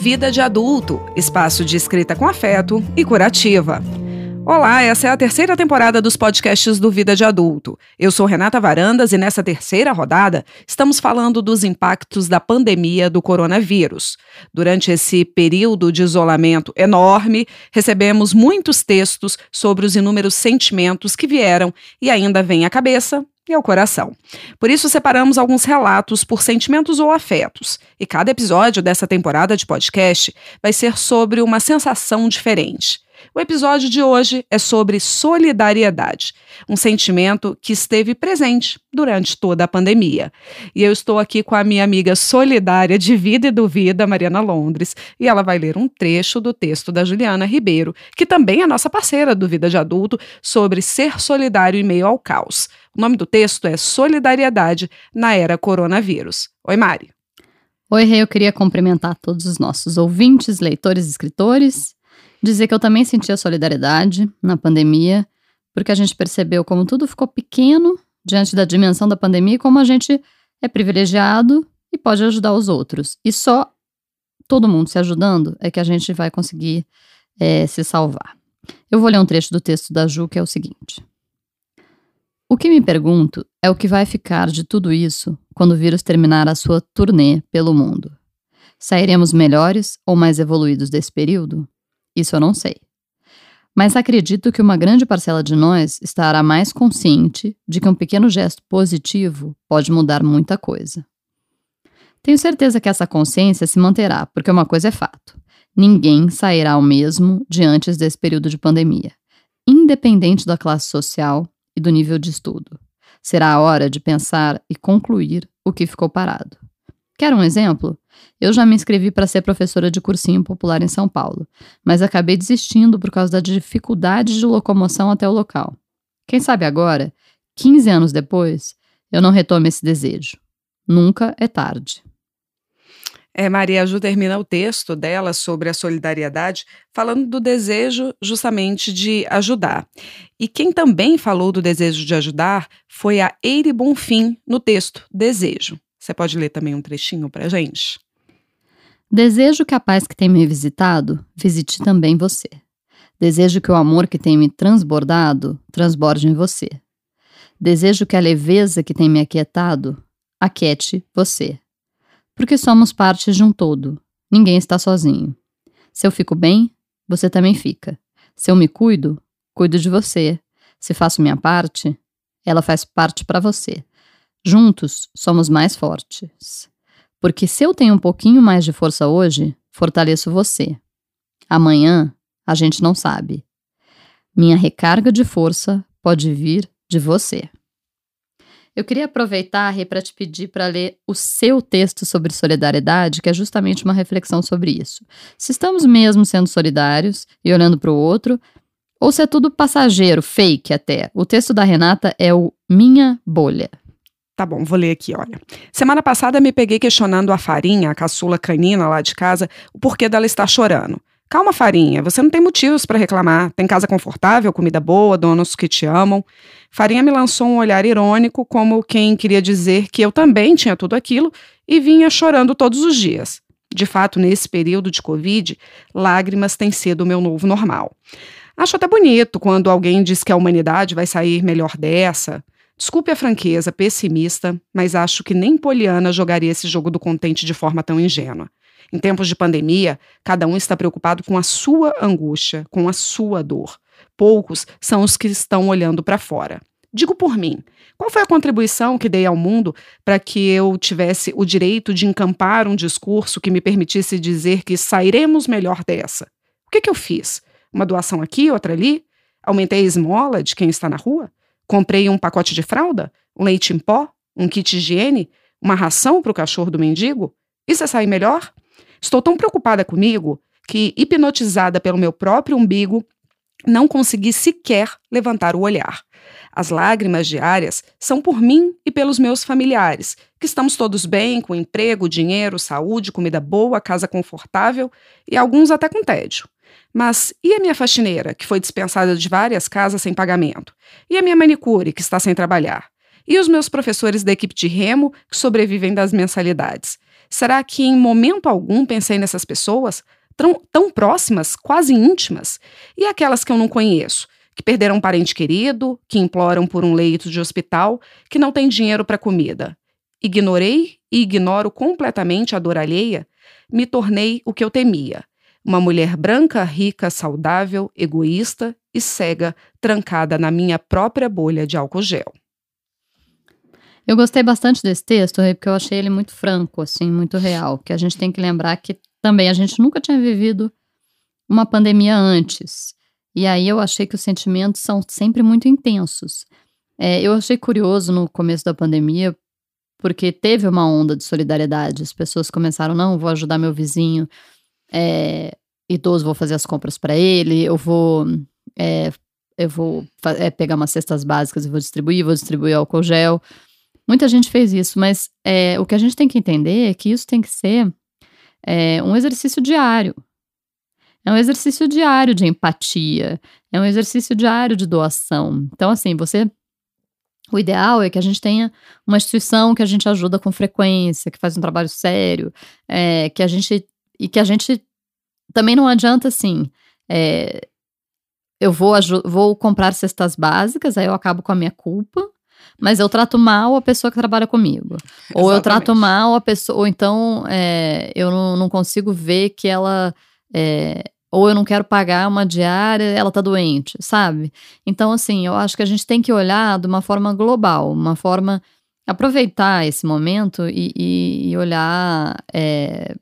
Vida de Adulto, espaço de escrita com afeto e curativa. Olá, essa é a terceira temporada dos podcasts do Vida de Adulto. Eu sou Renata Varandas e nessa terceira rodada estamos falando dos impactos da pandemia do coronavírus. Durante esse período de isolamento enorme, recebemos muitos textos sobre os inúmeros sentimentos que vieram e ainda vêm à cabeça e ao coração. Por isso, separamos alguns relatos por sentimentos ou afetos, e cada episódio dessa temporada de podcast vai ser sobre uma sensação diferente. O episódio de hoje é sobre solidariedade, um sentimento que esteve presente durante toda a pandemia. E eu estou aqui com a minha amiga solidária de vida e duvida, Mariana Londres, e ela vai ler um trecho do texto da Juliana Ribeiro, que também é nossa parceira do Vida de Adulto, sobre ser solidário em meio ao caos. O nome do texto é Solidariedade na Era Coronavírus. Oi, Mari. Oi, Rei, eu queria cumprimentar todos os nossos ouvintes, leitores escritores Dizer que eu também senti a solidariedade na pandemia, porque a gente percebeu como tudo ficou pequeno diante da dimensão da pandemia e como a gente é privilegiado e pode ajudar os outros. E só todo mundo se ajudando é que a gente vai conseguir é, se salvar. Eu vou ler um trecho do texto da Ju que é o seguinte. O que me pergunto é o que vai ficar de tudo isso quando o vírus terminar a sua turnê pelo mundo. Sairemos melhores ou mais evoluídos desse período? Isso eu não sei. Mas acredito que uma grande parcela de nós estará mais consciente de que um pequeno gesto positivo pode mudar muita coisa. Tenho certeza que essa consciência se manterá, porque uma coisa é fato: ninguém sairá o mesmo diante desse período de pandemia, independente da classe social e do nível de estudo. Será a hora de pensar e concluir o que ficou parado. Quer um exemplo? Eu já me inscrevi para ser professora de cursinho popular em São Paulo, mas acabei desistindo por causa da dificuldade de locomoção até o local. Quem sabe agora, 15 anos depois, eu não retome esse desejo. Nunca é tarde. É, Maria Ju termina o texto dela sobre a solidariedade falando do desejo justamente de ajudar. E quem também falou do desejo de ajudar foi a Eire Bonfim no texto Desejo. Você pode ler também um trechinho para gente? Desejo que a paz que tem me visitado visite também você. Desejo que o amor que tem me transbordado transborde em você. Desejo que a leveza que tem me aquietado aquiete você. Porque somos parte de um todo. Ninguém está sozinho. Se eu fico bem, você também fica. Se eu me cuido, cuido de você. Se faço minha parte, ela faz parte para você. Juntos somos mais fortes. Porque se eu tenho um pouquinho mais de força hoje, fortaleço você. Amanhã, a gente não sabe. Minha recarga de força pode vir de você. Eu queria aproveitar, para te pedir para ler o seu texto sobre solidariedade, que é justamente uma reflexão sobre isso. Se estamos mesmo sendo solidários e olhando para o outro, ou se é tudo passageiro, fake até. O texto da Renata é o Minha Bolha. Tá bom, vou ler aqui, olha. Semana passada me peguei questionando a Farinha, a caçula canina lá de casa, o porquê dela estar chorando. Calma, Farinha, você não tem motivos para reclamar. Tem casa confortável, comida boa, donos que te amam. Farinha me lançou um olhar irônico, como quem queria dizer que eu também tinha tudo aquilo e vinha chorando todos os dias. De fato, nesse período de Covid, lágrimas têm sido o meu novo normal. Acho até bonito quando alguém diz que a humanidade vai sair melhor dessa. Desculpe a franqueza pessimista, mas acho que nem Poliana jogaria esse jogo do contente de forma tão ingênua. Em tempos de pandemia, cada um está preocupado com a sua angústia, com a sua dor. Poucos são os que estão olhando para fora. Digo por mim, qual foi a contribuição que dei ao mundo para que eu tivesse o direito de encampar um discurso que me permitisse dizer que sairemos melhor dessa? O que, que eu fiz? Uma doação aqui, outra ali? Aumentei a esmola de quem está na rua? Comprei um pacote de fralda, um leite em pó, um kit higiene, uma ração para o cachorro do mendigo? Isso é sair melhor? Estou tão preocupada comigo que, hipnotizada pelo meu próprio umbigo, não consegui sequer levantar o olhar. As lágrimas diárias são por mim e pelos meus familiares, que estamos todos bem, com emprego, dinheiro, saúde, comida boa, casa confortável e alguns até com tédio. Mas e a minha faxineira, que foi dispensada de várias casas sem pagamento? E a minha manicure, que está sem trabalhar? E os meus professores da equipe de remo, que sobrevivem das mensalidades? Será que em momento algum pensei nessas pessoas? Tão, tão próximas, quase íntimas? E aquelas que eu não conheço? Que perderam um parente querido, que imploram por um leito de hospital, que não tem dinheiro para comida? Ignorei e ignoro completamente a dor alheia? Me tornei o que eu temia. Uma mulher branca, rica, saudável, egoísta e cega, trancada na minha própria bolha de álcool gel. Eu gostei bastante desse texto, porque eu achei ele muito franco, assim, muito real. Que a gente tem que lembrar que também a gente nunca tinha vivido uma pandemia antes. E aí eu achei que os sentimentos são sempre muito intensos. É, eu achei curioso no começo da pandemia, porque teve uma onda de solidariedade. As pessoas começaram, não, vou ajudar meu vizinho é, idoso, vou fazer as compras para ele, eu vou, é, eu vou é, pegar umas cestas básicas e vou distribuir, vou distribuir álcool gel. Muita gente fez isso, mas é, o que a gente tem que entender é que isso tem que ser é, um exercício diário. É um exercício diário de empatia, é um exercício diário de doação. Então, assim, você. O ideal é que a gente tenha uma instituição que a gente ajuda com frequência, que faz um trabalho sério, é, que a gente. E que a gente. Também não adianta assim. É, eu vou, vou comprar cestas básicas, aí eu acabo com a minha culpa mas eu trato mal a pessoa que trabalha comigo. Exatamente. Ou eu trato mal a pessoa, ou então é, eu não, não, consigo ver que ela. É, ou eu não quero pagar uma diária, ela tá doente, sabe? Então, assim, eu acho que a gente tem que olhar de uma forma global, uma forma. aproveitar esse momento e, e, e olhar. É,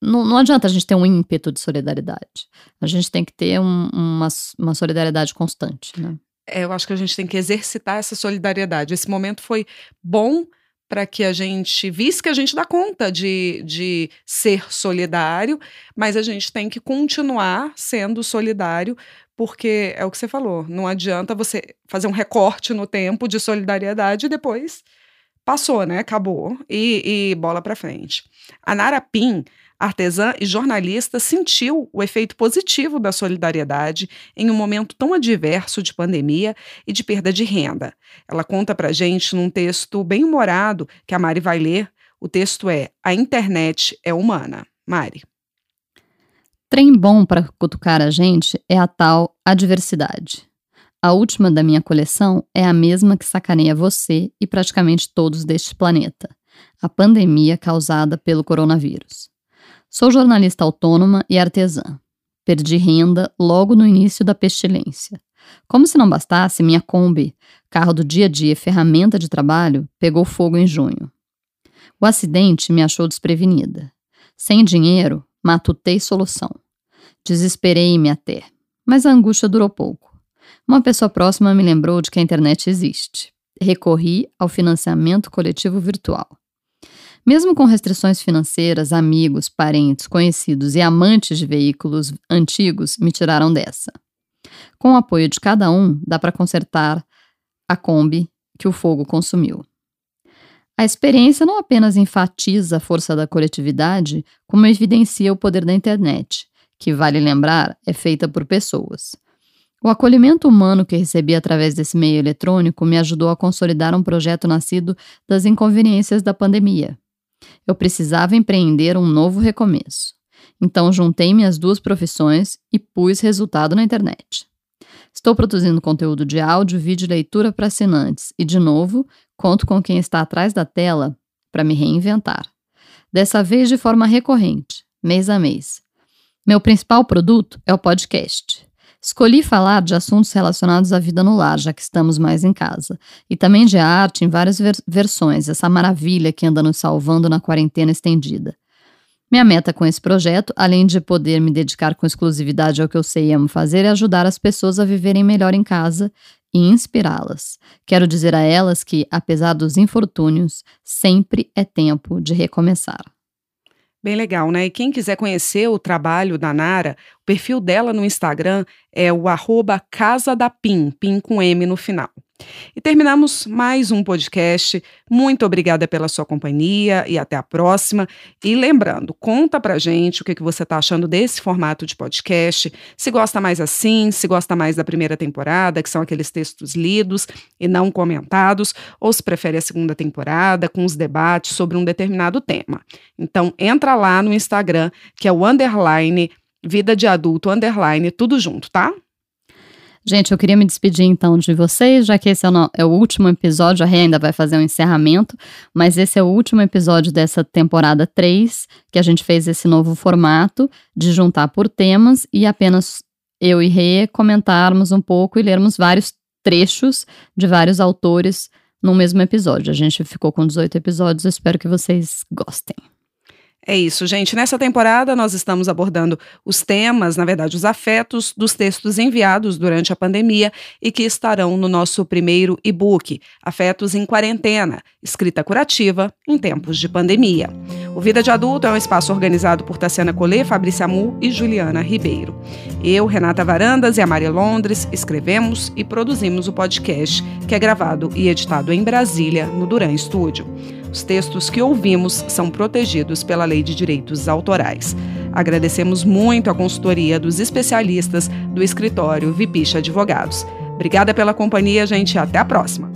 não, não, adianta a gente ter um ímpeto de solidariedade. A gente tem que ter um, uma, uma solidariedade constante, né? É, eu acho que a gente tem que exercitar essa solidariedade. Esse momento foi bom para que a gente visse que a gente dá conta de, de ser solidário, mas a gente tem que continuar sendo solidário, porque é o que você falou, não adianta você fazer um recorte no tempo de solidariedade e depois passou, né? Acabou e, e bola para frente. A Nara Pim artesã e jornalista, sentiu o efeito positivo da solidariedade em um momento tão adverso de pandemia e de perda de renda. Ela conta para gente num texto bem humorado que a Mari vai ler. O texto é A Internet é Humana. Mari. Trem bom para cutucar a gente é a tal adversidade. A última da minha coleção é a mesma que sacaneia você e praticamente todos deste planeta: a pandemia causada pelo coronavírus. Sou jornalista autônoma e artesã. Perdi renda logo no início da pestilência. Como se não bastasse, minha Kombi, carro do dia a dia, ferramenta de trabalho, pegou fogo em junho. O acidente me achou desprevenida. Sem dinheiro, matutei solução. Desesperei-me até, mas a angústia durou pouco. Uma pessoa próxima me lembrou de que a internet existe. Recorri ao financiamento coletivo virtual. Mesmo com restrições financeiras, amigos, parentes, conhecidos e amantes de veículos antigos me tiraram dessa. Com o apoio de cada um, dá para consertar a Kombi que o fogo consumiu. A experiência não apenas enfatiza a força da coletividade, como evidencia o poder da internet, que, vale lembrar, é feita por pessoas. O acolhimento humano que recebi através desse meio eletrônico me ajudou a consolidar um projeto nascido das inconveniências da pandemia. Eu precisava empreender um novo recomeço. Então juntei minhas duas profissões e pus resultado na internet. Estou produzindo conteúdo de áudio, vídeo e leitura para assinantes e, de novo, conto com quem está atrás da tela para me reinventar. Dessa vez de forma recorrente, mês a mês. Meu principal produto é o podcast. Escolhi falar de assuntos relacionados à vida no lar, já que estamos mais em casa, e também de arte em várias ver versões, essa maravilha que anda nos salvando na quarentena estendida. Minha meta com esse projeto, além de poder me dedicar com exclusividade ao que eu sei e amo fazer, é ajudar as pessoas a viverem melhor em casa e inspirá-las. Quero dizer a elas que, apesar dos infortúnios, sempre é tempo de recomeçar. Bem legal, né? E quem quiser conhecer o trabalho da Nara, o perfil dela no Instagram é o arroba Casa da Pim, Pim com M no final. E terminamos mais um podcast. Muito obrigada pela sua companhia e até a próxima. E lembrando, conta pra gente o que, que você está achando desse formato de podcast. Se gosta mais assim, se gosta mais da primeira temporada, que são aqueles textos lidos e não comentados, ou se prefere a segunda temporada, com os debates sobre um determinado tema. Então, entra lá no Instagram, que é o underline vida de adulto underline, tudo junto, tá? Gente, eu queria me despedir então de vocês, já que esse é o, é o, último episódio, a Rê ainda vai fazer um encerramento, mas esse é o último episódio dessa temporada 3, que a gente fez esse novo formato de juntar por temas e apenas eu e Rê comentarmos um pouco e lermos vários trechos de vários autores no mesmo episódio. A gente ficou com 18 episódios, espero que vocês gostem. É isso, gente. Nessa temporada, nós estamos abordando os temas, na verdade, os afetos dos textos enviados durante a pandemia e que estarão no nosso primeiro e-book, Afetos em Quarentena Escrita Curativa em Tempos de Pandemia. O Vida de Adulto é um espaço organizado por Tassiana Collet, Fabrícia Amu e Juliana Ribeiro. Eu, Renata Varandas e a Maria Londres escrevemos e produzimos o podcast, que é gravado e editado em Brasília, no Duran Studio. Os textos que ouvimos são protegidos pela Lei de Direitos Autorais. Agradecemos muito a consultoria dos especialistas do escritório Vipicha Advogados. Obrigada pela companhia, gente, até a próxima.